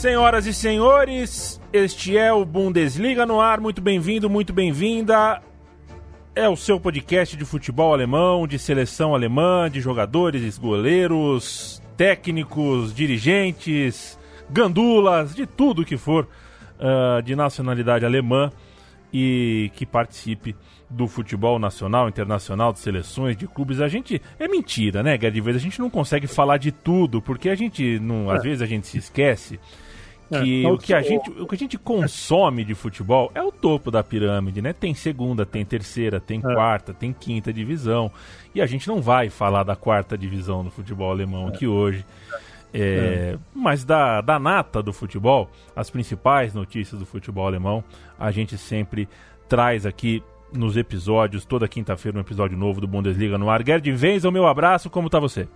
Senhoras e senhores, este é o Bundesliga no ar. Muito bem-vindo, muito bem-vinda. É o seu podcast de futebol alemão, de seleção alemã, de jogadores, goleiros, técnicos, dirigentes, gandulas, de tudo que for uh, de nacionalidade alemã e que participe do futebol nacional, internacional, de seleções, de clubes. A gente. É mentira, né, Gerd? A gente não consegue falar de tudo, porque a gente. Não, às é. vezes a gente se esquece que é, o que a gente o que a gente consome de futebol é o topo da pirâmide, né? Tem segunda, tem terceira, tem é. quarta, tem quinta divisão e a gente não vai falar da quarta divisão do futebol alemão é. aqui hoje. É, é, mas da, da nata do futebol, as principais notícias do futebol alemão, a gente sempre traz aqui nos episódios, toda quinta-feira um episódio novo do Bundesliga no ar. Gerd o meu abraço, como tá você?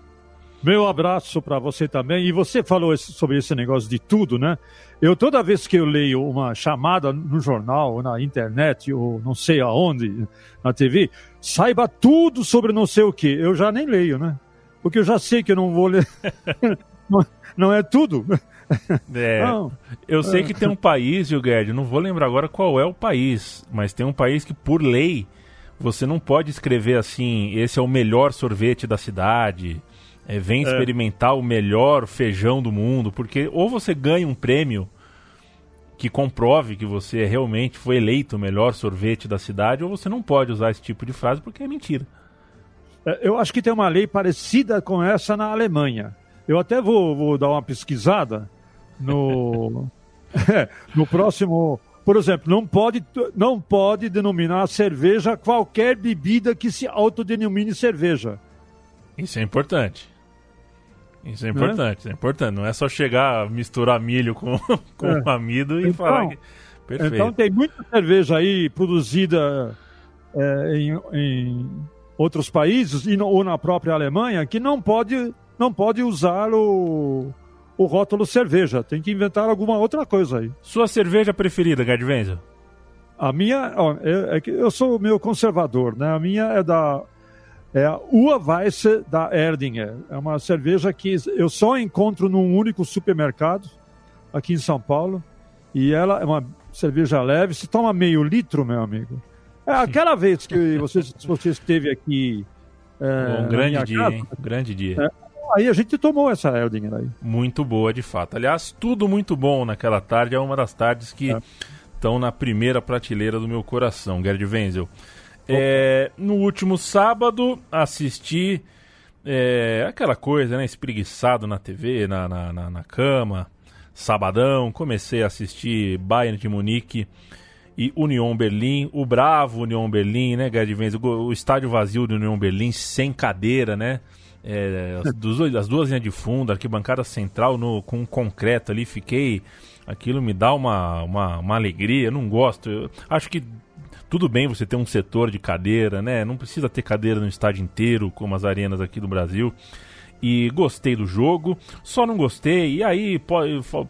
Meu abraço para você também. E você falou sobre esse negócio de tudo, né? Eu toda vez que eu leio uma chamada no jornal, na internet, ou não sei aonde, na TV, saiba tudo sobre não sei o que. Eu já nem leio, né? Porque eu já sei que eu não vou ler. não é tudo. É, eu sei que tem um país, Gilgerd, não vou lembrar agora qual é o país, mas tem um país que, por lei, você não pode escrever assim: esse é o melhor sorvete da cidade é, vem é. experimentar o melhor feijão do mundo, porque ou você ganha um prêmio que comprove que você realmente foi eleito o melhor sorvete da cidade, ou você não pode usar esse tipo de frase porque é mentira. É, eu acho que tem uma lei parecida com essa na Alemanha. Eu até vou, vou dar uma pesquisada no, no próximo. Por exemplo, não pode, não pode denominar cerveja qualquer bebida que se autodenomine cerveja. Isso é importante. Isso é importante, né? é importante. Não é só chegar, misturar milho com, com é. amido e então, falar que. Perfeito. Então tem muita cerveja aí produzida é, em, em, outros países e no, ou na própria Alemanha que não pode, não pode usar o, o rótulo cerveja. Tem que inventar alguma outra coisa aí. Sua cerveja preferida, Gerd Wenzel? A minha, ó, é, é, que eu sou meio conservador, né? A minha é da é a Urweisse da Erdinger. É uma cerveja que eu só encontro num único supermercado aqui em São Paulo. E ela é uma cerveja leve. Se toma meio litro, meu amigo. É aquela vez que você, você esteve aqui. É, um grande dia, casa, hein? Grande dia. É, aí a gente tomou essa Erdinger aí. Muito boa, de fato. Aliás, tudo muito bom naquela tarde. É uma das tardes que é. estão na primeira prateleira do meu coração, Gerd Wenzel. É, no último sábado, assisti é, aquela coisa, né? Espreguiçado na TV, na, na, na, na, cama, sabadão. Comecei a assistir Bayern de Munique e Union Berlim. O bravo Union Berlim, né, Gerd? O, estádio vazio do Union Berlim, sem cadeira, né? É, as, duas, as, duas linhas de fundo, arquibancada central no, com concreto ali. Fiquei. Aquilo me dá uma, uma, uma alegria. Eu não gosto. Eu acho que tudo bem você ter um setor de cadeira, né? Não precisa ter cadeira no estádio inteiro, como as arenas aqui do Brasil. E gostei do jogo, só não gostei. E aí,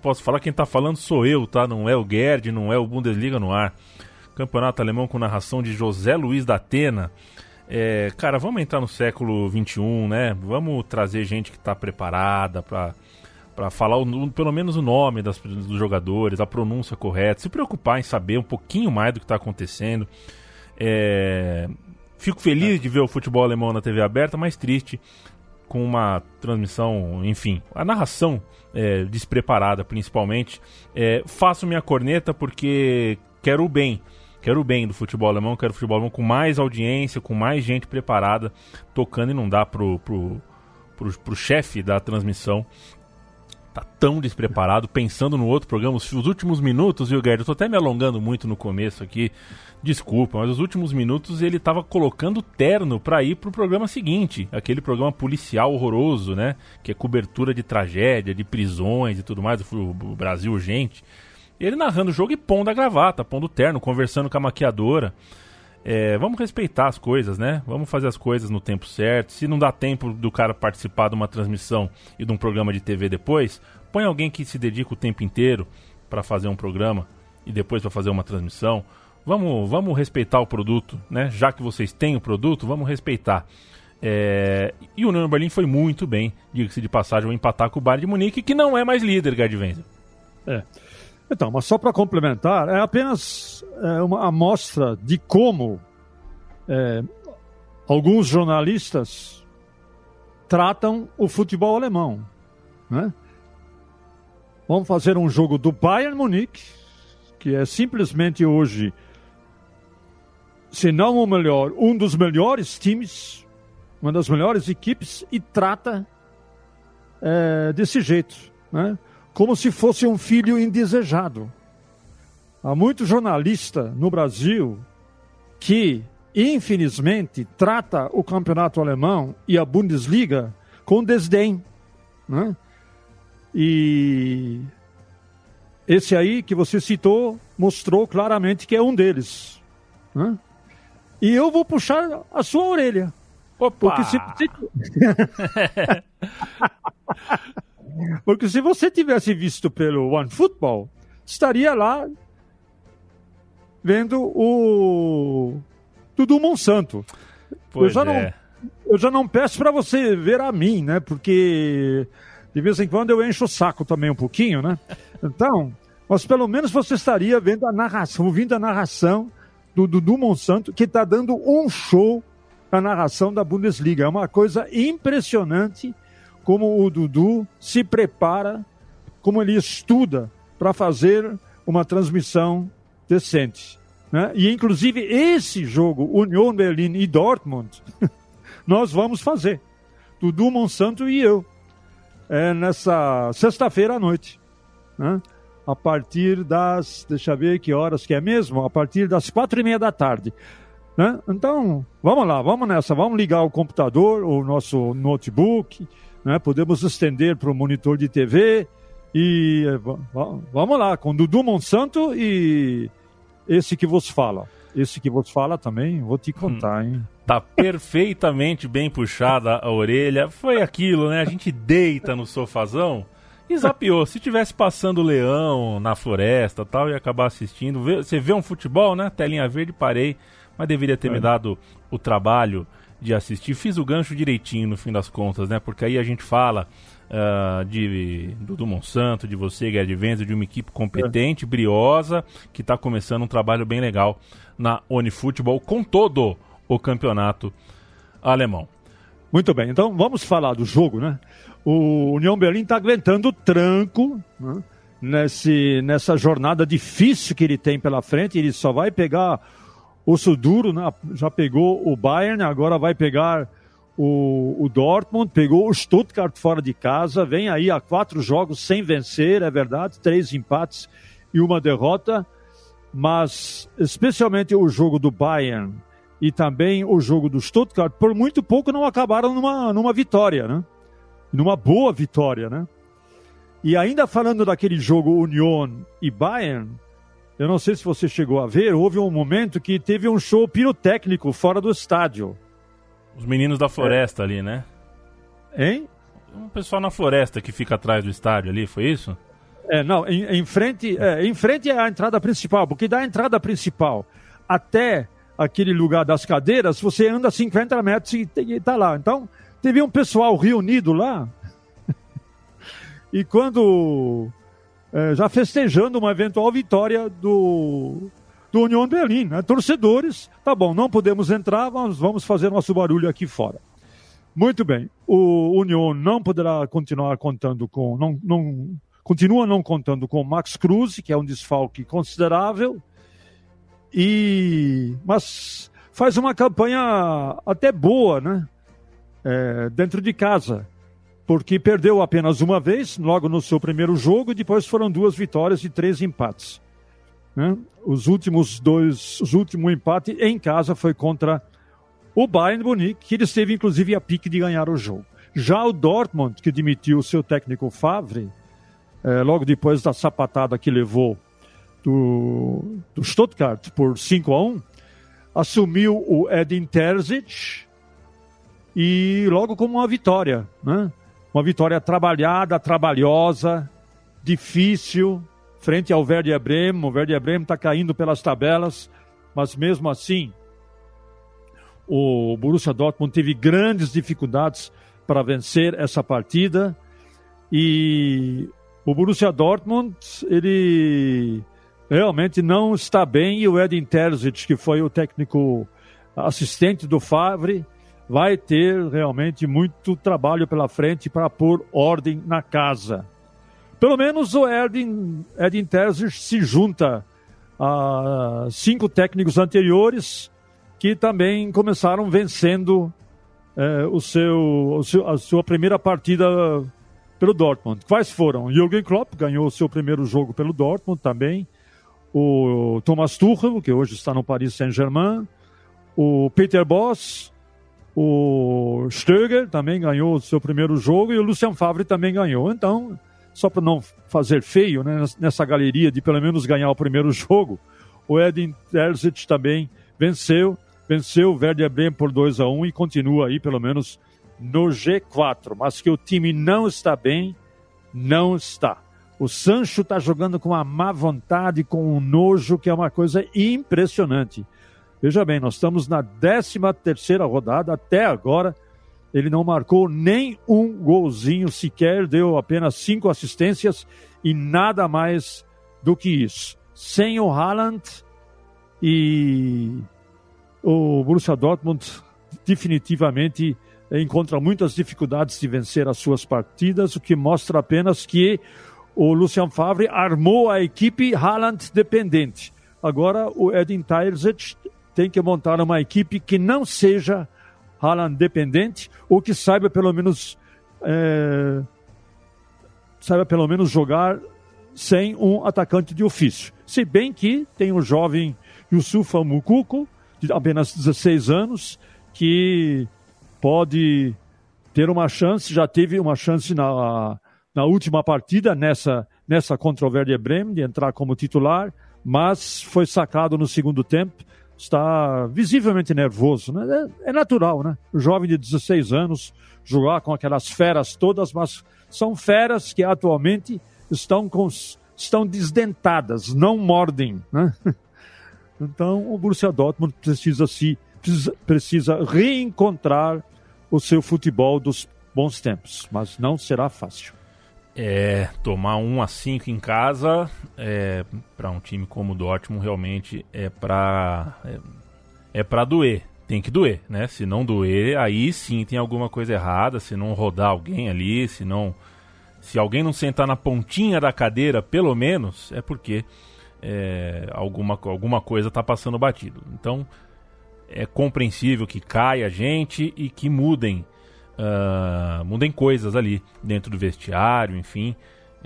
posso falar, quem tá falando sou eu, tá? Não é o Gerd, não é o Bundesliga no ar. Campeonato Alemão com narração de José Luiz da Atena. É, cara, vamos entrar no século XXI, né? Vamos trazer gente que está preparada para para falar o, pelo menos o nome das, dos jogadores, a pronúncia correta, se preocupar em saber um pouquinho mais do que está acontecendo. É... Fico feliz de ver o futebol alemão na TV aberta, mas triste com uma transmissão, enfim, a narração é, despreparada principalmente. É, faço minha corneta porque quero o bem. Quero o bem do futebol alemão, quero o futebol alemão com mais audiência, com mais gente preparada, tocando e não dá pro, pro, pro, pro chefe da transmissão tá tão despreparado, pensando no outro programa, os, últimos minutos, viu, Guedes? Eu tô até me alongando muito no começo aqui, desculpa, mas os últimos minutos ele tava colocando terno para ir pro programa seguinte, aquele programa policial horroroso, né? Que é cobertura de tragédia, de prisões e tudo mais, o Brasil urgente. Ele narrando o jogo e pondo a gravata, pondo o terno, conversando com a maquiadora. É, vamos respeitar as coisas, né? Vamos fazer as coisas no tempo certo. Se não dá tempo do cara participar de uma transmissão e de um programa de TV depois, põe alguém que se dedica o tempo inteiro para fazer um programa e depois para fazer uma transmissão. Vamos, vamos respeitar o produto, né? Já que vocês têm o produto, vamos respeitar. É... E o Union Berlin foi muito bem, diga-se de passagem, ao empatar com o Bayern de Munique, que não é mais líder, Gerd Wenzel. É. Então, mas só para complementar, é apenas é, uma amostra de como é, alguns jornalistas tratam o futebol alemão. Né? Vamos fazer um jogo do Bayern Munique, que é simplesmente hoje, se não o melhor, um dos melhores times, uma das melhores equipes, e trata é, desse jeito. Né? Como se fosse um filho indesejado. Há muito jornalista no Brasil que, infelizmente, trata o campeonato alemão e a Bundesliga com desdém. Né? E esse aí que você citou mostrou claramente que é um deles. Né? E eu vou puxar a sua orelha. Opa! Porque se... Porque se você tivesse visto pelo One Football, estaria lá vendo o Dudu Monsanto. Pois eu já é. não eu já não peço para você ver a mim, né? Porque de vez em quando eu encho o saco também um pouquinho, né? Então, mas pelo menos você estaria vendo a narração, ouvindo a narração do Dudu Monsanto, que está dando um show na narração da Bundesliga. É uma coisa impressionante como o Dudu se prepara, como ele estuda para fazer uma transmissão decente. Né? E, inclusive, esse jogo, Union Berlin e Dortmund, nós vamos fazer. Dudu Monsanto e eu. É nessa sexta-feira à noite. Né? A partir das. Deixa eu ver que horas que é mesmo? A partir das quatro e meia da tarde. Né? Então, vamos lá, vamos nessa. Vamos ligar o computador, o nosso notebook né? podemos estender para o monitor de TV e vamos lá, com Dudu Monsanto e esse que vos fala. Esse que vos fala também, vou te contar, hein? Tá perfeitamente bem puxada a orelha. Foi aquilo, né? A gente deita no sofazão e zapiou. Se tivesse passando o leão na floresta tal, ia acabar assistindo. Você vê um futebol, né? Telinha verde, parei. Mas deveria ter é. me dado o trabalho de assistir. Fiz o gancho direitinho no fim das contas, né? Porque aí a gente fala uh, de do, Monsanto, de você, Gerd Venza, de uma equipe competente, é. briosa, que está começando um trabalho bem legal na Onifutebol com todo o campeonato alemão. Muito bem, então vamos falar do jogo, né? O União Berlim está aguentando o tranco né? Nesse, nessa jornada difícil que ele tem pela frente. Ele só vai pegar o Suduro né, já pegou o Bayern, agora vai pegar o, o, Dortmund, pegou o Stuttgart fora de casa, vem aí a quatro jogos sem vencer, é verdade, três empates e uma derrota, mas especialmente o jogo do Bayern e também o jogo do Stuttgart, por muito pouco não acabaram numa, numa vitória, né? Numa boa vitória, né? E ainda falando daquele jogo Union e Bayern, eu não sei se você chegou a ver, houve um momento que teve um show pirotécnico fora do estádio. Os meninos da floresta é. ali, né? Hein? Um pessoal na floresta que fica atrás do estádio ali, foi isso? É, não, em, em frente, é, em frente é a entrada principal, porque da entrada principal até aquele lugar das cadeiras, você anda 50 metros e está lá. Então, teve um pessoal reunido lá. e quando é, já festejando uma eventual vitória do, do União Berlim. Né? Torcedores, tá bom, não podemos entrar, mas vamos fazer nosso barulho aqui fora. Muito bem. O União não poderá continuar contando com. Não, não, continua não contando com Max Cruz, que é um desfalque considerável. E, mas faz uma campanha até boa, né? É, dentro de casa. Porque perdeu apenas uma vez, logo no seu primeiro jogo, e depois foram duas vitórias e três empates. Né? Os últimos dois, os últimos empates em casa foi contra o Bayern Munique, que ele esteve inclusive a pique de ganhar o jogo. Já o Dortmund, que demitiu o seu técnico Favre, é, logo depois da sapatada que levou do, do Stuttgart por 5 a 1, assumiu o Edin Terzic e logo como uma vitória, né? Uma vitória trabalhada, trabalhosa, difícil, frente ao Werder Bremen. O Werder Bremen está caindo pelas tabelas, mas mesmo assim o Borussia Dortmund teve grandes dificuldades para vencer essa partida e o Borussia Dortmund ele realmente não está bem e o Edin Terzic, que foi o técnico assistente do Favre, vai ter realmente muito trabalho pela frente para pôr ordem na casa. Pelo menos o Edin, Edin Terzic se junta a cinco técnicos anteriores que também começaram vencendo é, o, seu, o seu, a sua primeira partida pelo Dortmund. Quais foram? Jürgen Klopp ganhou o seu primeiro jogo pelo Dortmund também. O Thomas Tuchel, que hoje está no Paris Saint-Germain. O Peter Boss. O Stöger também ganhou o seu primeiro jogo. E o Lucien Favre também ganhou. Então, só para não fazer feio né, nessa galeria de pelo menos ganhar o primeiro jogo, o Edin Terzic também venceu venceu o Werder Bremen por 2 a 1 e continua aí pelo menos no G4, mas que o time não está bem, não está. O Sancho está jogando com uma má vontade, com um nojo que é uma coisa impressionante. Veja bem, nós estamos na 13 terceira rodada, até agora ele não marcou nem um golzinho sequer, deu apenas cinco assistências e nada mais do que isso. Sem o Haaland e o Borussia Dortmund definitivamente encontra muitas dificuldades de vencer as suas partidas, o que mostra apenas que o Lucian Favre armou a equipe Haaland dependente. Agora o Edin Terzic tem que montar uma equipe que não seja Haaland dependente ou que saiba pelo menos é, saiba pelo menos jogar sem um atacante de ofício. Se bem que tem o jovem Yusufa Mukuko, de apenas 16 anos, que pode ter uma chance, já teve uma chance na, na última partida, nessa, nessa Werder Bremen, de entrar como titular, mas foi sacado no segundo tempo, está visivelmente nervoso. Né? É, é natural, né? Jovem de 16 anos jogar com aquelas feras todas, mas são feras que atualmente estão, com, estão desdentadas, não mordem. Né? Então, o Borussia Dortmund precisa se precisa reencontrar o seu futebol dos bons tempos, mas não será fácil. É, tomar 1 a 5 em casa é, para um time como o Dortmund realmente é para é, é para doer. Tem que doer, né? Se não doer, aí sim tem alguma coisa errada, se não rodar alguém ali, se não se alguém não sentar na pontinha da cadeira, pelo menos, é porque é, alguma, alguma coisa está passando batido. Então é compreensível que caia gente e que mudem, uh, mudem coisas ali dentro do vestiário, enfim.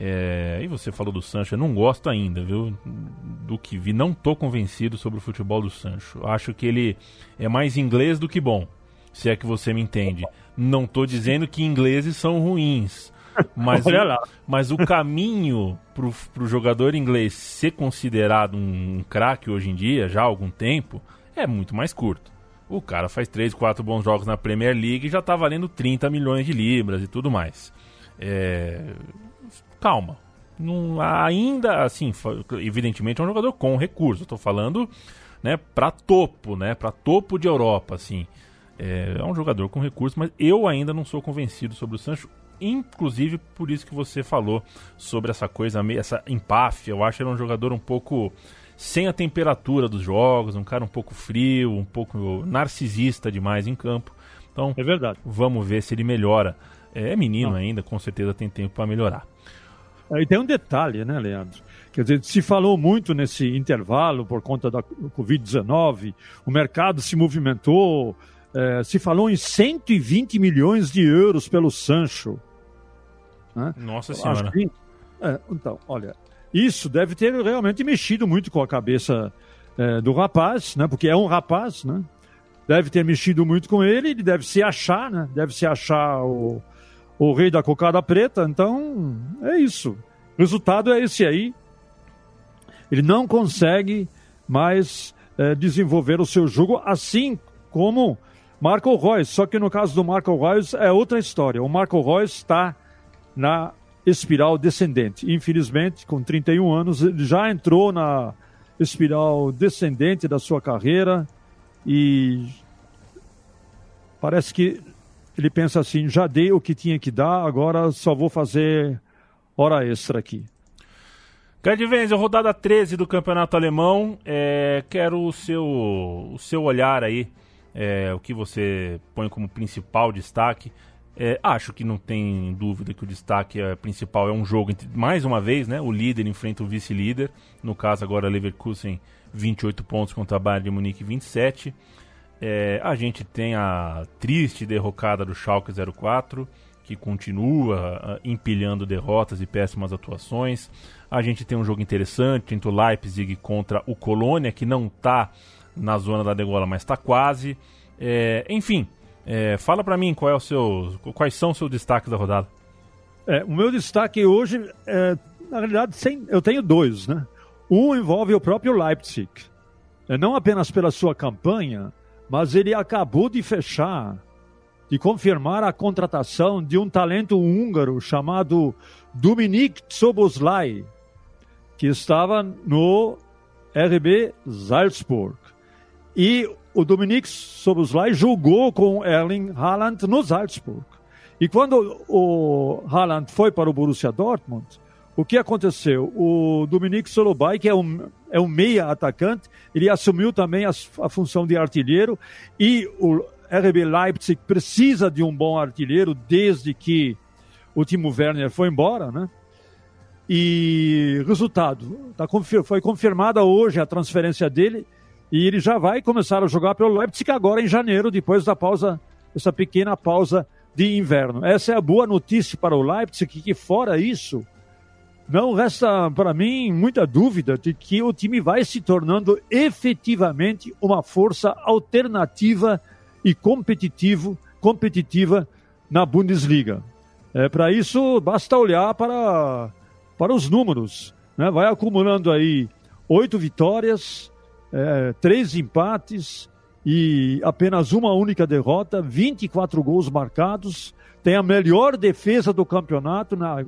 É, e você falou do Sancho, eu não gosto ainda, viu? Do que vi, não tô convencido sobre o futebol do Sancho. Acho que ele é mais inglês do que bom, se é que você me entende. Não tô dizendo que ingleses são ruins. Mas, o, mas o caminho para o jogador inglês ser considerado um, um craque hoje em dia, já há algum tempo, é muito mais curto. O cara faz 3, 4 bons jogos na Premier League e já está valendo 30 milhões de libras e tudo mais. É... Calma. Não, ainda, assim, evidentemente é um jogador com recurso. Estou falando né, para topo, né, para topo de Europa, assim. É, é, um jogador com recurso, mas eu ainda não sou convencido sobre o Sancho inclusive por isso que você falou sobre essa coisa, essa empáfia. Eu acho ele um jogador um pouco sem a temperatura dos jogos, um cara um pouco frio, um pouco narcisista demais em campo. Então, é verdade. Vamos ver se ele melhora. É menino Não. ainda, com certeza tem tempo para melhorar. E tem um detalhe, né, Leandro? Quer dizer, se falou muito nesse intervalo por conta da Covid-19, o mercado se movimentou, é, se falou em 120 milhões de euros pelo Sancho. Né? Nossa Senhora. Que, é, então, olha, isso deve ter realmente mexido muito com a cabeça é, do rapaz, né? Porque é um rapaz, né? Deve ter mexido muito com ele, ele deve se achar, né? Deve se achar o, o rei da cocada preta. Então, é isso. O resultado é esse aí. Ele não consegue mais é, desenvolver o seu jogo, assim como Marco Reus. Só que no caso do Marco Reus é outra história. O Marco Reus está na espiral descendente. Infelizmente, com 31 anos, ele já entrou na espiral descendente da sua carreira e parece que ele pensa assim: já dei o que tinha que dar, agora só vou fazer hora extra aqui. Gerd Wenzel, rodada 13 do Campeonato Alemão. É, quero o seu, o seu olhar aí, é, o que você põe como principal destaque. É, acho que não tem dúvida que o destaque é, principal é um jogo, entre, mais uma vez, né? O líder enfrenta o vice-líder. No caso, agora Leverkusen 28 pontos contra a Bayern de Munique 27. É, a gente tem a triste derrocada do Schalke 04, que continua uh, empilhando derrotas e péssimas atuações. A gente tem um jogo interessante entre o Leipzig contra o Colônia, que não está na zona da degola, mas está quase. É, enfim, é, fala para mim qual é o seu, quais são os seus destaques da rodada. É, o meu destaque hoje, é, na realidade, sem, eu tenho dois, né? Um envolve o próprio Leipzig. É, não apenas pela sua campanha, mas ele acabou de fechar, de confirmar a contratação de um talento húngaro chamado Dominik Soboslai, que estava no RB Salzburg. E o Dominik Soboslai jogou com Erling Haaland no Salzburg. E quando o Haaland foi para o Borussia Dortmund, o que aconteceu? O Dominique Solobai, que é um, é um meia atacante, ele assumiu também a, a função de artilheiro e o RB Leipzig precisa de um bom artilheiro desde que o Timo Werner foi embora, né? E resultado, tá, foi confirmada hoje a transferência dele e ele já vai começar a jogar pelo Leipzig agora em janeiro, depois da pausa, essa pequena pausa de inverno. Essa é a boa notícia para o Leipzig, que fora isso, não resta para mim muita dúvida de que o time vai se tornando efetivamente uma força alternativa e competitivo, competitiva na Bundesliga. É, para isso, basta olhar para, para os números. Né? Vai acumulando aí oito vitórias, é, três empates e apenas uma única derrota, 24 gols marcados, tem a melhor defesa do campeonato, na,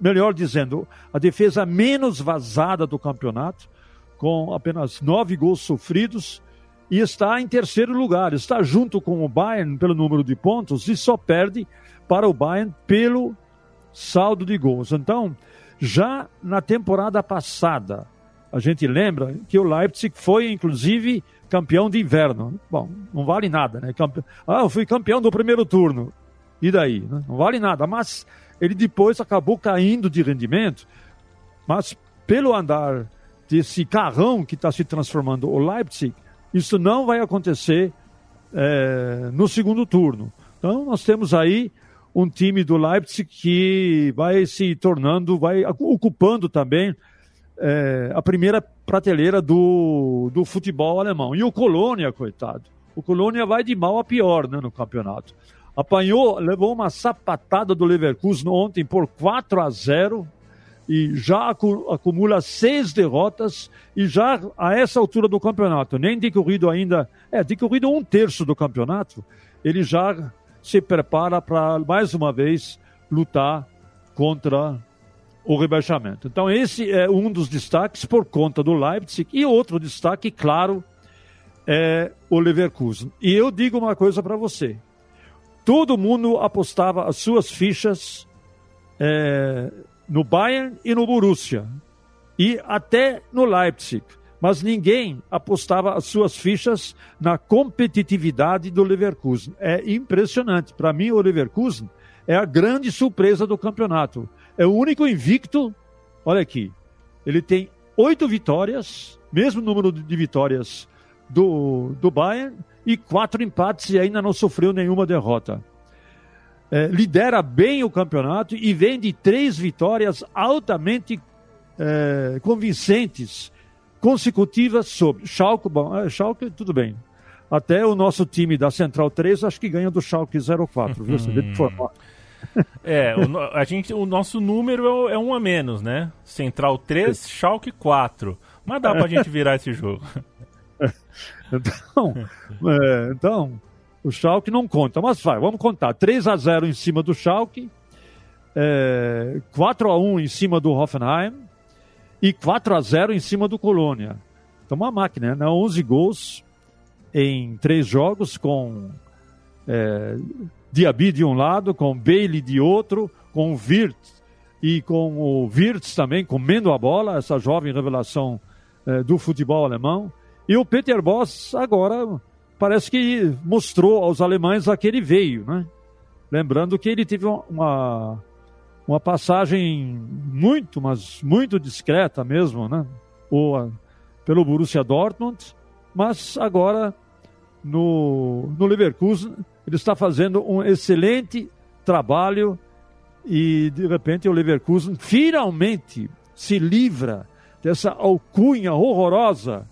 melhor dizendo, a defesa menos vazada do campeonato, com apenas nove gols sofridos, e está em terceiro lugar. Está junto com o Bayern pelo número de pontos e só perde para o Bayern pelo saldo de gols. Então, já na temporada passada, a gente lembra que o Leipzig foi, inclusive, campeão de inverno. Bom, não vale nada, né? Campe... Ah, eu fui campeão do primeiro turno. E daí? Né? Não vale nada. Mas ele depois acabou caindo de rendimento, mas pelo andar desse carrão que está se transformando o Leipzig, isso não vai acontecer é, no segundo turno. Então nós temos aí um time do Leipzig que vai se tornando, vai ocupando também é, a primeira prateleira do, do futebol alemão. E o Colônia, coitado, o Colônia vai de mal a pior né, no campeonato apanhou, levou uma sapatada do Leverkusen ontem por 4 a 0 e já acumula seis derrotas e já a essa altura do campeonato, nem de corrido ainda, é, de corrido um terço do campeonato, ele já se prepara para mais uma vez lutar contra o rebaixamento. Então esse é um dos destaques por conta do Leipzig e outro destaque, claro, é o Leverkusen. E eu digo uma coisa para você, todo mundo apostava as suas fichas é, no Bayern e no Borussia. E até no Leipzig. mas ninguém apostava as suas fichas na competitividade do Leverkusen. É impressionante. Para mim, o Leverkusen é a grande surpresa do campeonato. É o único invicto. Olha aqui, ele tem oito vitórias, mesmo número de vitórias do, do Bayern, e quatro empates e ainda não sofreu nenhuma derrota. É, lidera bem o campeonato e vem de três vitórias altamente é, convincentes consecutivas sobre Schalke, bom, é, Schalke, tudo bem. Até o nosso time da Central 3 acho que ganha do Schalke 04, viu? Você deve informar. É, o, a gente, o nosso número é um a menos, né? Central 3, Schalke 4. Mas dá pra gente virar esse jogo. Então, é, então, o Schalke não conta, mas vai, vamos contar. 3 a 0 em cima do Schalke, é, 4 a 1 em cima do Hoffenheim e 4 a 0 em cima do Colônia. Então, uma máquina, né? 11 gols em três jogos com é, Diaby de um lado, com Bailey de outro, com o Wirtz e com o Wirtz também comendo a bola, essa jovem revelação é, do futebol alemão. E o Peter Boss agora parece que mostrou aos alemães a que ele veio, né? Lembrando que ele teve uma, uma passagem muito, mas muito discreta mesmo, né? O, pelo Borussia Dortmund, mas agora no, no Leverkusen ele está fazendo um excelente trabalho e de repente o Leverkusen finalmente se livra dessa alcunha horrorosa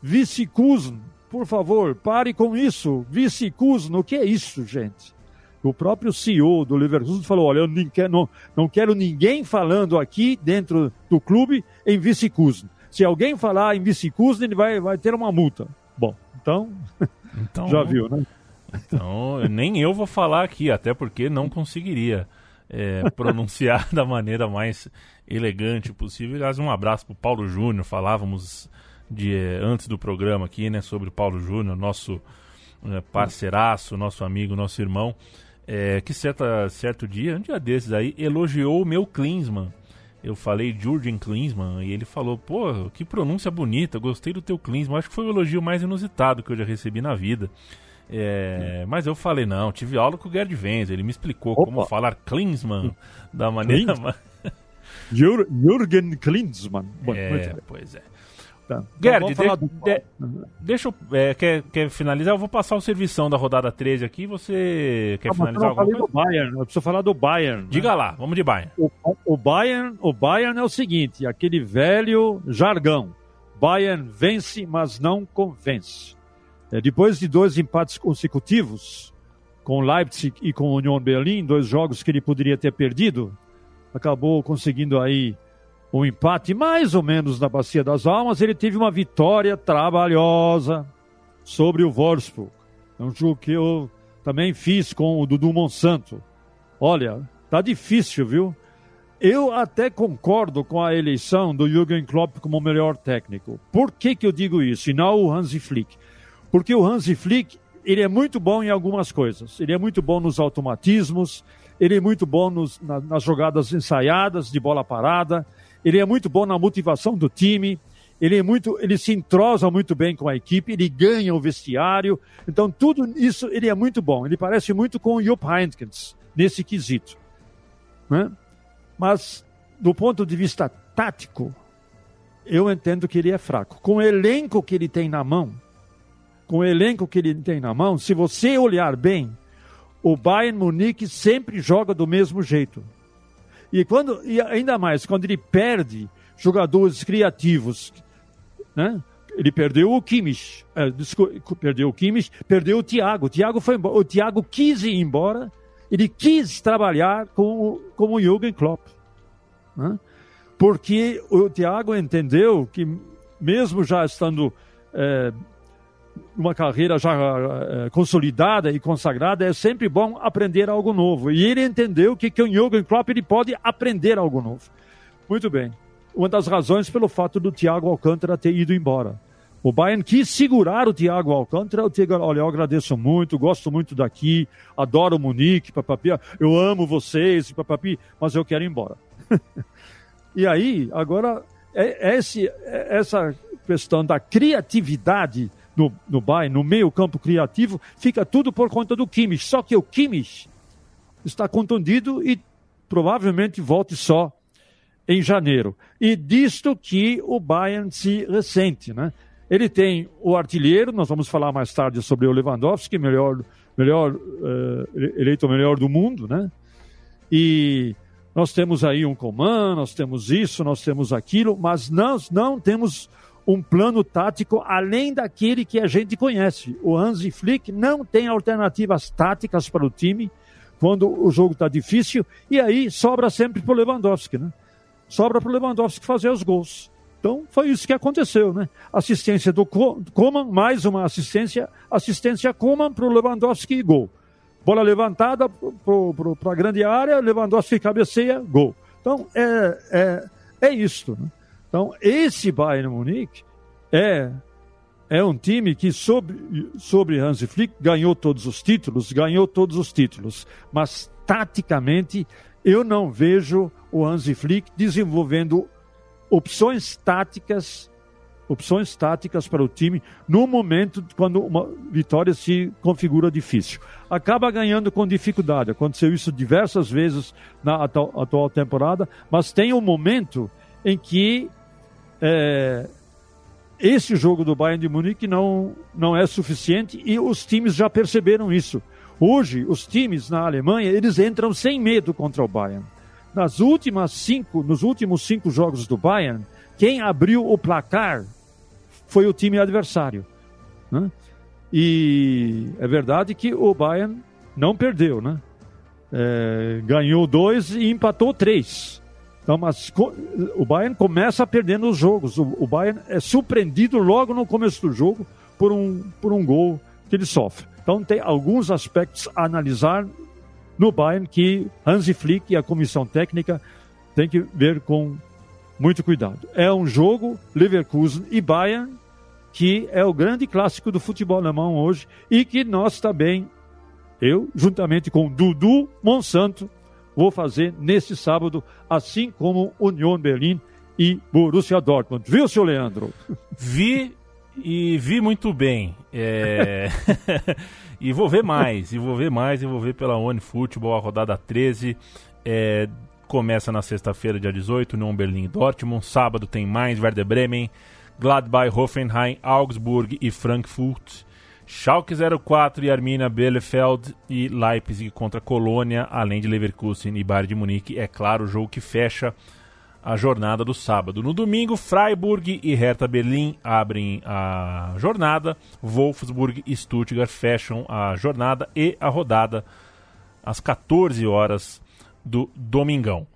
Vice-Kusen, por favor, pare com isso. Vice-Kusen, o que é isso, gente? O próprio CEO do Leverkusen falou: olha, eu não quero, não, não quero ninguém falando aqui dentro do clube em Vice-Kusen. Se alguém falar em Vice-Kusen, ele vai, vai ter uma multa. Bom, então, então já viu, né? Então, nem eu vou falar aqui, até porque não conseguiria é, pronunciar da maneira mais elegante possível. Aliás, um abraço para o Paulo Júnior, falávamos de, eh, antes do programa aqui, né, sobre o Paulo Júnior, nosso né, parceiraço, nosso amigo, nosso irmão, é, que certa, certo dia, um dia desses aí, elogiou o meu Klinsmann. Eu falei Jurgen Klinsmann e ele falou, pô, que pronúncia bonita, gostei do teu Klinsmann. Acho que foi o elogio mais inusitado que eu já recebi na vida. É, mas eu falei, não, tive aula com o Gerd Wenz, ele me explicou Opa. como falar Klinsmann da maneira... Jürgen Klinsmann. Bom, é, pois é. Tá. Gerd, de, de, deixa eu. É, quer, quer finalizar? Eu vou passar o servição da rodada 13 aqui. Você quer ah, finalizar alguma coisa? Do Bayern, eu preciso falar do Bayern. Né? Diga lá, vamos de Bayern. O, o, Bayern. o Bayern é o seguinte: aquele velho jargão. Bayern vence, mas não convence. É, depois de dois empates consecutivos, com Leipzig e com Union Berlim, dois jogos que ele poderia ter perdido, acabou conseguindo aí um empate mais ou menos na Bacia das Almas, ele teve uma vitória trabalhosa sobre o Wolfsburg. É um jogo que eu também fiz com o Dudu Monsanto. Olha, tá difícil, viu? Eu até concordo com a eleição do Jürgen Klopp como melhor técnico. Por que, que eu digo isso? E não o Hansi Flick. Porque o Hansi Flick, ele é muito bom em algumas coisas. Ele é muito bom nos automatismos, ele é muito bom nos, na, nas jogadas ensaiadas de bola parada, ele é muito bom na motivação do time, ele é muito, ele se entrosa muito bem com a equipe, ele ganha o vestiário. Então tudo isso ele é muito bom. Ele parece muito com o Jupp Heynckes nesse quesito. Né? Mas do ponto de vista tático, eu entendo que ele é fraco. Com o elenco que ele tem na mão, com o elenco que ele tem na mão, se você olhar bem, o Bayern Munique sempre joga do mesmo jeito. E, quando, e ainda mais, quando ele perde jogadores criativos, né? Ele perdeu o Kimmich, é, perdeu o Kimmich, perdeu o Thiago. O Thiago foi embora, o Thiago quis ir embora, ele quis trabalhar com, com o Jürgen Klopp. Né? Porque o Thiago entendeu que, mesmo já estando é, uma carreira já uh, consolidada e consagrada, é sempre bom aprender algo novo. E ele entendeu que com Jürgen Klopp ele pode aprender algo novo. Muito bem. Uma das razões pelo fato do Thiago Alcântara ter ido embora. O Bayern quis segurar o Thiago Alcântara. O Thiago, olha, eu agradeço muito, gosto muito daqui, adoro o Munique, papapi, eu amo vocês, papapi, mas eu quero ir embora. e aí, agora, é, é esse, é essa questão da criatividade no, no Bayern, no meio campo criativo, fica tudo por conta do Kimmich. Só que o Kimmich está contundido e provavelmente volte só em janeiro. E disto que o Bayern se ressente, né? Ele tem o artilheiro, nós vamos falar mais tarde sobre o Lewandowski, melhor, melhor uh, eleito melhor do mundo, né? E nós temos aí um Coman, nós temos isso, nós temos aquilo, mas nós não temos um plano tático além daquele que a gente conhece. O Hansi Flick não tem alternativas táticas para o time quando o jogo está difícil e aí sobra sempre para o Lewandowski, né? Sobra para o Lewandowski fazer os gols. Então foi isso que aconteceu, né? Assistência do Coman, mais uma assistência, assistência Coman para o Lewandowski e gol. Bola levantada para a grande área, Lewandowski cabeceia, gol. Então é, é, é isto. Né? Então esse Bayern Munique é é um time que sobre, sobre Hansi Flick ganhou todos os títulos, ganhou todos os títulos, mas taticamente eu não vejo o Hansi Flick desenvolvendo opções táticas, opções táticas para o time no momento quando uma vitória se configura difícil. Acaba ganhando com dificuldade. Aconteceu isso diversas vezes na atual, atual temporada, mas tem um momento em que é, esse jogo do Bayern de Munique não, não é suficiente e os times já perceberam isso. Hoje, os times na Alemanha, eles entram sem medo contra o Bayern. Nas últimas cinco, nos últimos cinco jogos do Bayern, quem abriu o placar foi o time adversário. Né? E é verdade que o Bayern não perdeu, né? É, ganhou dois e empatou três. Então, mas o Bayern começa perdendo os jogos. O, o Bayern é surpreendido logo no começo do jogo por um, por um gol que ele sofre. Então tem alguns aspectos a analisar no Bayern que Hansi Flick e a comissão técnica têm que ver com muito cuidado. É um jogo Leverkusen e Bayern que é o grande clássico do futebol alemão hoje e que nós também, eu, juntamente com Dudu Monsanto, vou fazer nesse sábado, assim como Union Berlim e Borussia Dortmund. Viu, seu Leandro? Vi e vi muito bem. É... e vou ver mais, e vou ver mais, e vou ver pela One Football, a rodada 13. É... Começa na sexta-feira, dia 18, no Berlim e Dortmund. Sábado tem mais, Werder Bremen, Gladbach, Hoffenheim, Augsburg e Frankfurt. Schalke 04 e Arminia Bielefeld e Leipzig contra Colônia, além de Leverkusen e Bayern de Munique. É claro, o jogo que fecha a jornada do sábado. No domingo, Freiburg e Hertha Berlim abrem a jornada, Wolfsburg e Stuttgart fecham a jornada e a rodada às 14 horas do domingão.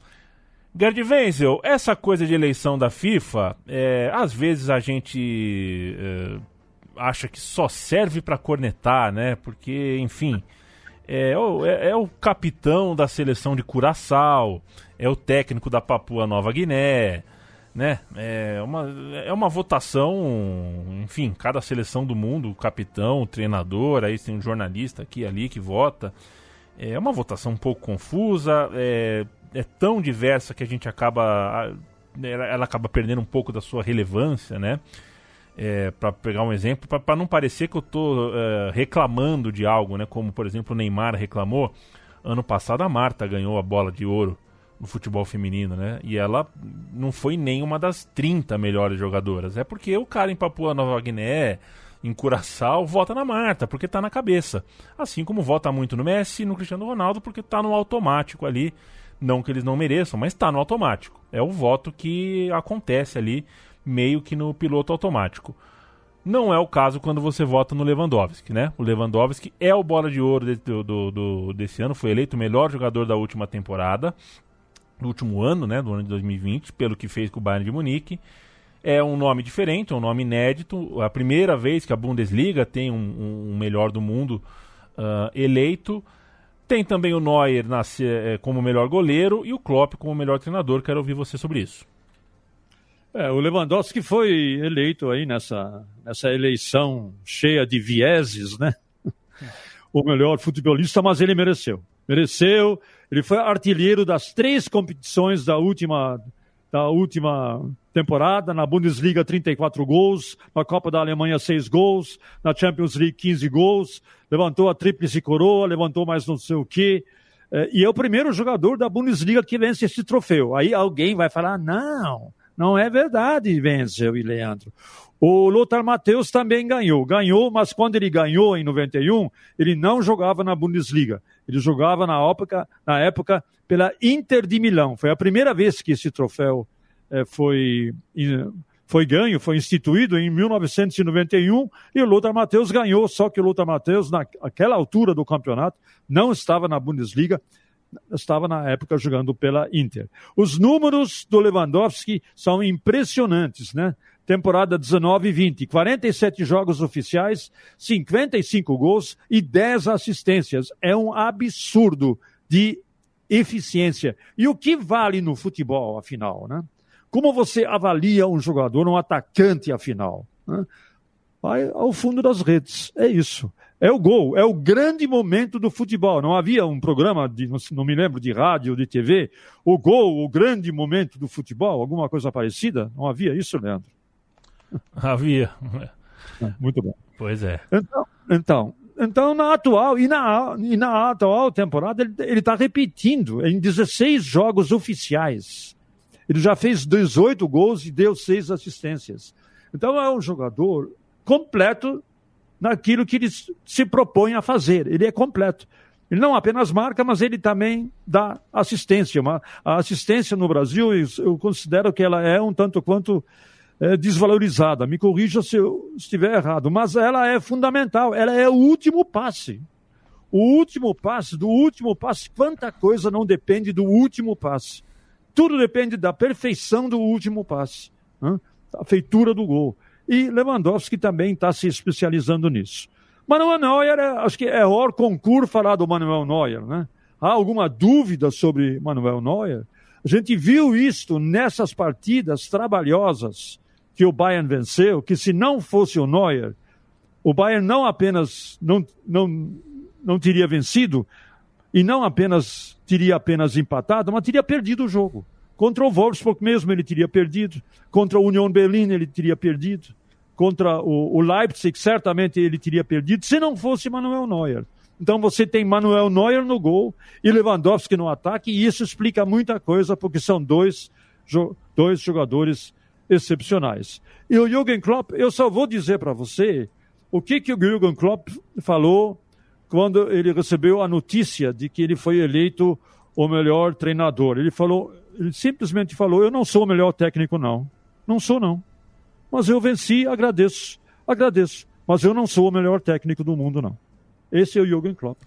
Gerd Wenzel, essa coisa de eleição da FIFA, é, às vezes a gente é, acha que só serve para cornetar, né? Porque, enfim, é o, é, é o capitão da seleção de Curaçao, é o técnico da Papua Nova Guiné, né? É uma, é uma votação, enfim, cada seleção do mundo, o capitão, o treinador, aí tem um jornalista aqui ali que vota. É uma votação um pouco confusa, é, é tão diversa que a gente acaba. Ela, ela acaba perdendo um pouco da sua relevância, né? É, para pegar um exemplo, para não parecer que eu estou é, reclamando de algo, né? Como por exemplo o Neymar reclamou. Ano passado a Marta ganhou a bola de ouro no futebol feminino, né? E ela não foi nem uma das 30 melhores jogadoras. É porque o cara em Papua Nova Guiné, em Curaçao, vota na Marta, porque tá na cabeça. Assim como vota muito no Messi e no Cristiano Ronaldo, porque tá no automático ali. Não que eles não mereçam, mas tá no automático. É o voto que acontece ali meio que no piloto automático. Não é o caso quando você vota no Lewandowski, né? O Lewandowski é o bola de ouro de, do, do, do, desse ano, foi eleito o melhor jogador da última temporada, do último ano, né? Do ano de 2020, pelo que fez com o Bayern de Munique. É um nome diferente, é um nome inédito. A primeira vez que a Bundesliga tem um, um melhor do mundo uh, eleito. Tem também o Neuer nasce, eh, como melhor goleiro e o Klopp como melhor treinador. Quero ouvir você sobre isso. É, o Lewandowski foi eleito aí nessa, nessa eleição cheia de vieses, né? o melhor futebolista, mas ele mereceu. Mereceu. Ele foi artilheiro das três competições da última, da última temporada, na Bundesliga 34 gols, na Copa da Alemanha 6 gols, na Champions League 15 gols, levantou a tríplice coroa, levantou mais não sei o quê. É, e é o primeiro jogador da Bundesliga que vence esse troféu. Aí alguém vai falar: não, não é verdade, venceu e Leandro. O Lothar Matheus também ganhou. Ganhou, mas quando ele ganhou em 91, ele não jogava na Bundesliga. Ele jogava na época, na época pela Inter de Milão. Foi a primeira vez que esse troféu eh, foi, foi ganho, foi instituído em 1991 e o Lothar Matheus ganhou. Só que o Lothar Matheus, naquela altura do campeonato, não estava na Bundesliga, estava na época jogando pela Inter. Os números do Lewandowski são impressionantes, né? Temporada 19 e 20, 47 jogos oficiais, 55 gols e 10 assistências. É um absurdo de eficiência. E o que vale no futebol, afinal, né? Como você avalia um jogador, um atacante, afinal? Né? Vai ao fundo das redes. É isso. É o gol, é o grande momento do futebol. Não havia um programa, de, não me lembro, de rádio ou de TV, o gol, o grande momento do futebol, alguma coisa parecida? Não havia isso, Leandro? Havia. É, muito bom. Pois é. Então, então, então na atual, e na, e na atual temporada, ele está repetindo em 16 jogos oficiais. Ele já fez 18 gols e deu 6 assistências. Então é um jogador completo naquilo que ele se propõe a fazer. Ele é completo. Ele não apenas marca, mas ele também dá assistência. A assistência no Brasil, eu considero que ela é um tanto quanto é, desvalorizada. Me corrija se eu estiver errado, mas ela é fundamental. Ela é o último passe. O último passe, do último passe, quanta coisa não depende do último passe. Tudo depende da perfeição do último passe, né? a feitura do gol. E Lewandowski também está se especializando nisso. Manuel Neuer, é, acho que é hora concurso falar do Manuel Neuer, né? Há alguma dúvida sobre Manuel Neuer? A gente viu isto nessas partidas trabalhosas que o Bayern venceu, que se não fosse o Neuer, o Bayern não apenas não, não, não teria vencido, e não apenas teria apenas empatado, mas teria perdido o jogo. Contra o Wolfsburg mesmo ele teria perdido. Contra o Union Berlin ele teria perdido. Contra o, o Leipzig certamente ele teria perdido, se não fosse Manuel Neuer. Então você tem Manuel Neuer no gol e Lewandowski no ataque, e isso explica muita coisa, porque são dois, dois jogadores excepcionais. E o Jürgen Klopp, eu só vou dizer para você o que, que o Jürgen Klopp falou quando ele recebeu a notícia de que ele foi eleito o melhor treinador. Ele falou, ele simplesmente falou: Eu não sou o melhor técnico, não. Não sou, não. Mas eu venci, agradeço. Agradeço. Mas eu não sou o melhor técnico do mundo, não. Esse é o Jürgen Klopp.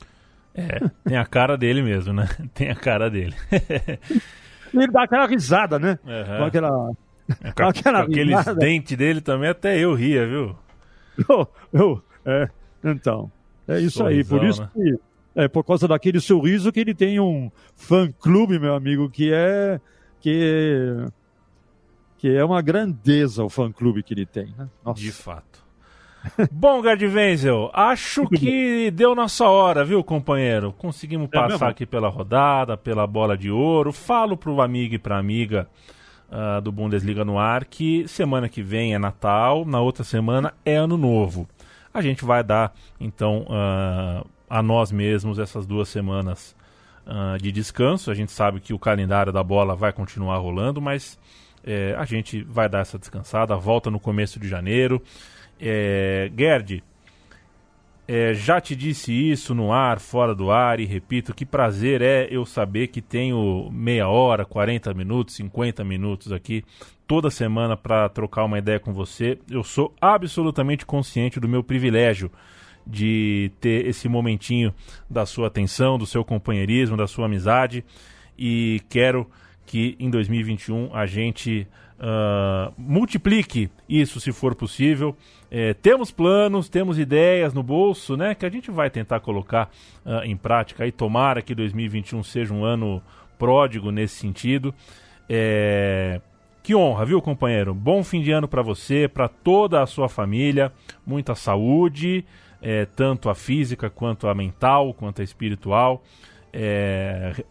É, tem a cara dele mesmo, né? Tem a cara dele. ele dá aquela risada, né? Uhum. Com aquela. É, com, aquela com aqueles dentes dele também, até eu ria, viu? Eu, eu, é, então, é isso Sorrisão, aí. Por isso né? que é por causa daquele sorriso que ele tem um fã-clube, meu amigo, que é que que é uma grandeza o fã-clube que ele tem, né? De fato. Bom, Gerd Wenzel, acho que deu nossa hora, viu, companheiro? Conseguimos é passar mesmo? aqui pela rodada, pela bola de ouro. Falo pro amigo e pra amiga uh, do Bundesliga no ar que semana que vem é Natal, na outra semana é Ano Novo. A gente vai dar, então, uh, a nós mesmos essas duas semanas uh, de descanso. A gente sabe que o calendário da bola vai continuar rolando, mas é, a gente vai dar essa descansada, volta no começo de janeiro. É, Gerd, é, já te disse isso no ar, fora do ar, e repito, que prazer é eu saber que tenho meia hora, 40 minutos, 50 minutos aqui toda semana para trocar uma ideia com você. Eu sou absolutamente consciente do meu privilégio de ter esse momentinho da sua atenção, do seu companheirismo, da sua amizade e quero que em 2021 a gente uh, multiplique isso se for possível. É, temos planos, temos ideias no bolso, né? Que a gente vai tentar colocar uh, em prática e tomara que 2021 seja um ano pródigo nesse sentido. É, que honra, viu, companheiro? Bom fim de ano para você, para toda a sua família, muita saúde é, tanto a física quanto a mental, quanto a espiritual. É,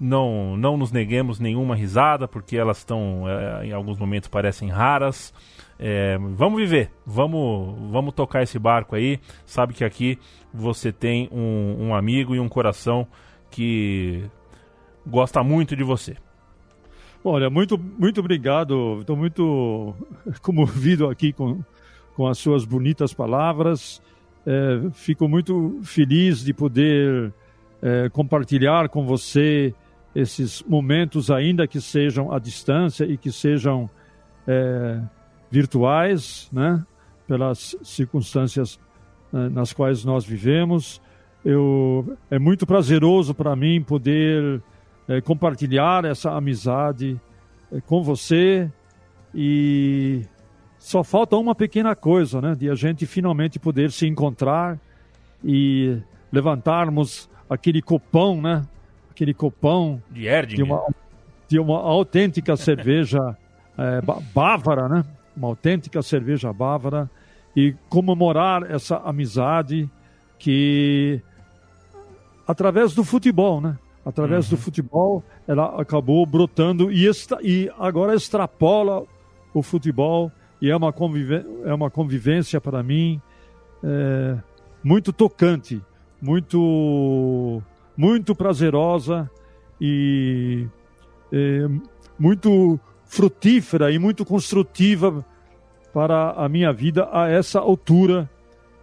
não, não nos neguemos nenhuma risada, porque elas estão, é, em alguns momentos, parecem raras. É, vamos viver, vamos, vamos tocar esse barco aí. Sabe que aqui você tem um, um amigo e um coração que gosta muito de você. Olha, muito, muito obrigado. Estou muito comovido aqui com, com as suas bonitas palavras. É, fico muito feliz de poder é, compartilhar com você esses momentos, ainda que sejam à distância e que sejam é, virtuais, né? pelas circunstâncias né, nas quais nós vivemos. Eu, é muito prazeroso para mim poder é, compartilhar essa amizade é, com você e só falta uma pequena coisa, né, de a gente finalmente poder se encontrar e levantarmos aquele copão, né, aquele copão de. De uma, de uma autêntica cerveja é, bávara, né, uma autêntica cerveja bávara e comemorar essa amizade que através do futebol, né? Através uhum. do futebol, ela acabou brotando e, esta, e agora extrapola o futebol e é uma, é uma convivência para mim é, muito tocante, muito, muito prazerosa e é, muito frutífera e muito construtiva para a minha vida a essa altura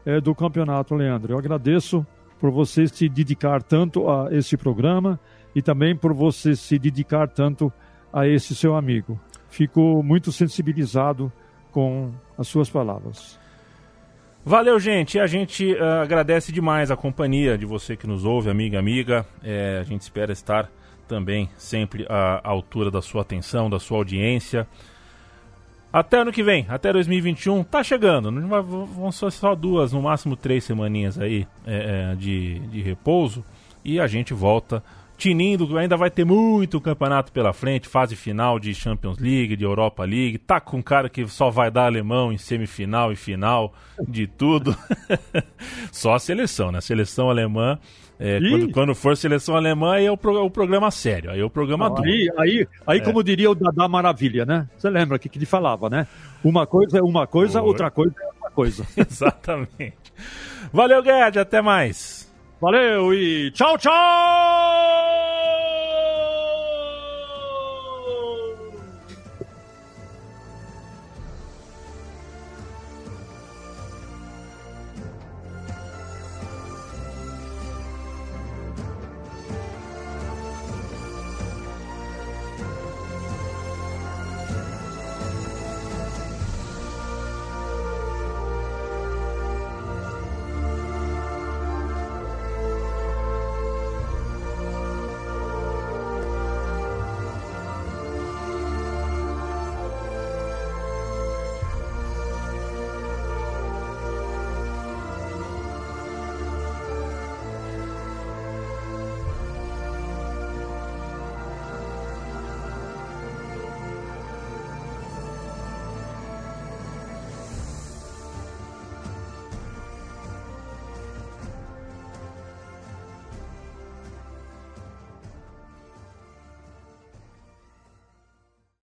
é, do campeonato, Leandro. Eu agradeço por você se dedicar tanto a esse programa e também por você se dedicar tanto a esse seu amigo. Fico muito sensibilizado com as suas palavras. Valeu, gente. A gente uh, agradece demais a companhia de você que nos ouve, amiga, amiga. É, a gente espera estar também sempre à altura da sua atenção, da sua audiência. Até ano que vem, até 2021, tá chegando. Não vai, vão ser só duas, no máximo três semaninhas aí é, de, de repouso. E a gente volta tinindo, ainda vai ter muito campeonato pela frente, fase final de Champions League, de Europa League. Tá com um cara que só vai dar alemão em semifinal e final de tudo. só a seleção, né? A seleção alemã é, quando, quando, for seleção alemã, aí é o, pro, o programa sério, aí é o programa duro. Aí, aí, aí é. como diria o Dada Maravilha, né? Você lembra que, que ele falava, né? Uma coisa é uma coisa, Por... outra coisa é outra coisa. Exatamente. Valeu, Guedes, até mais. Valeu e tchau, tchau!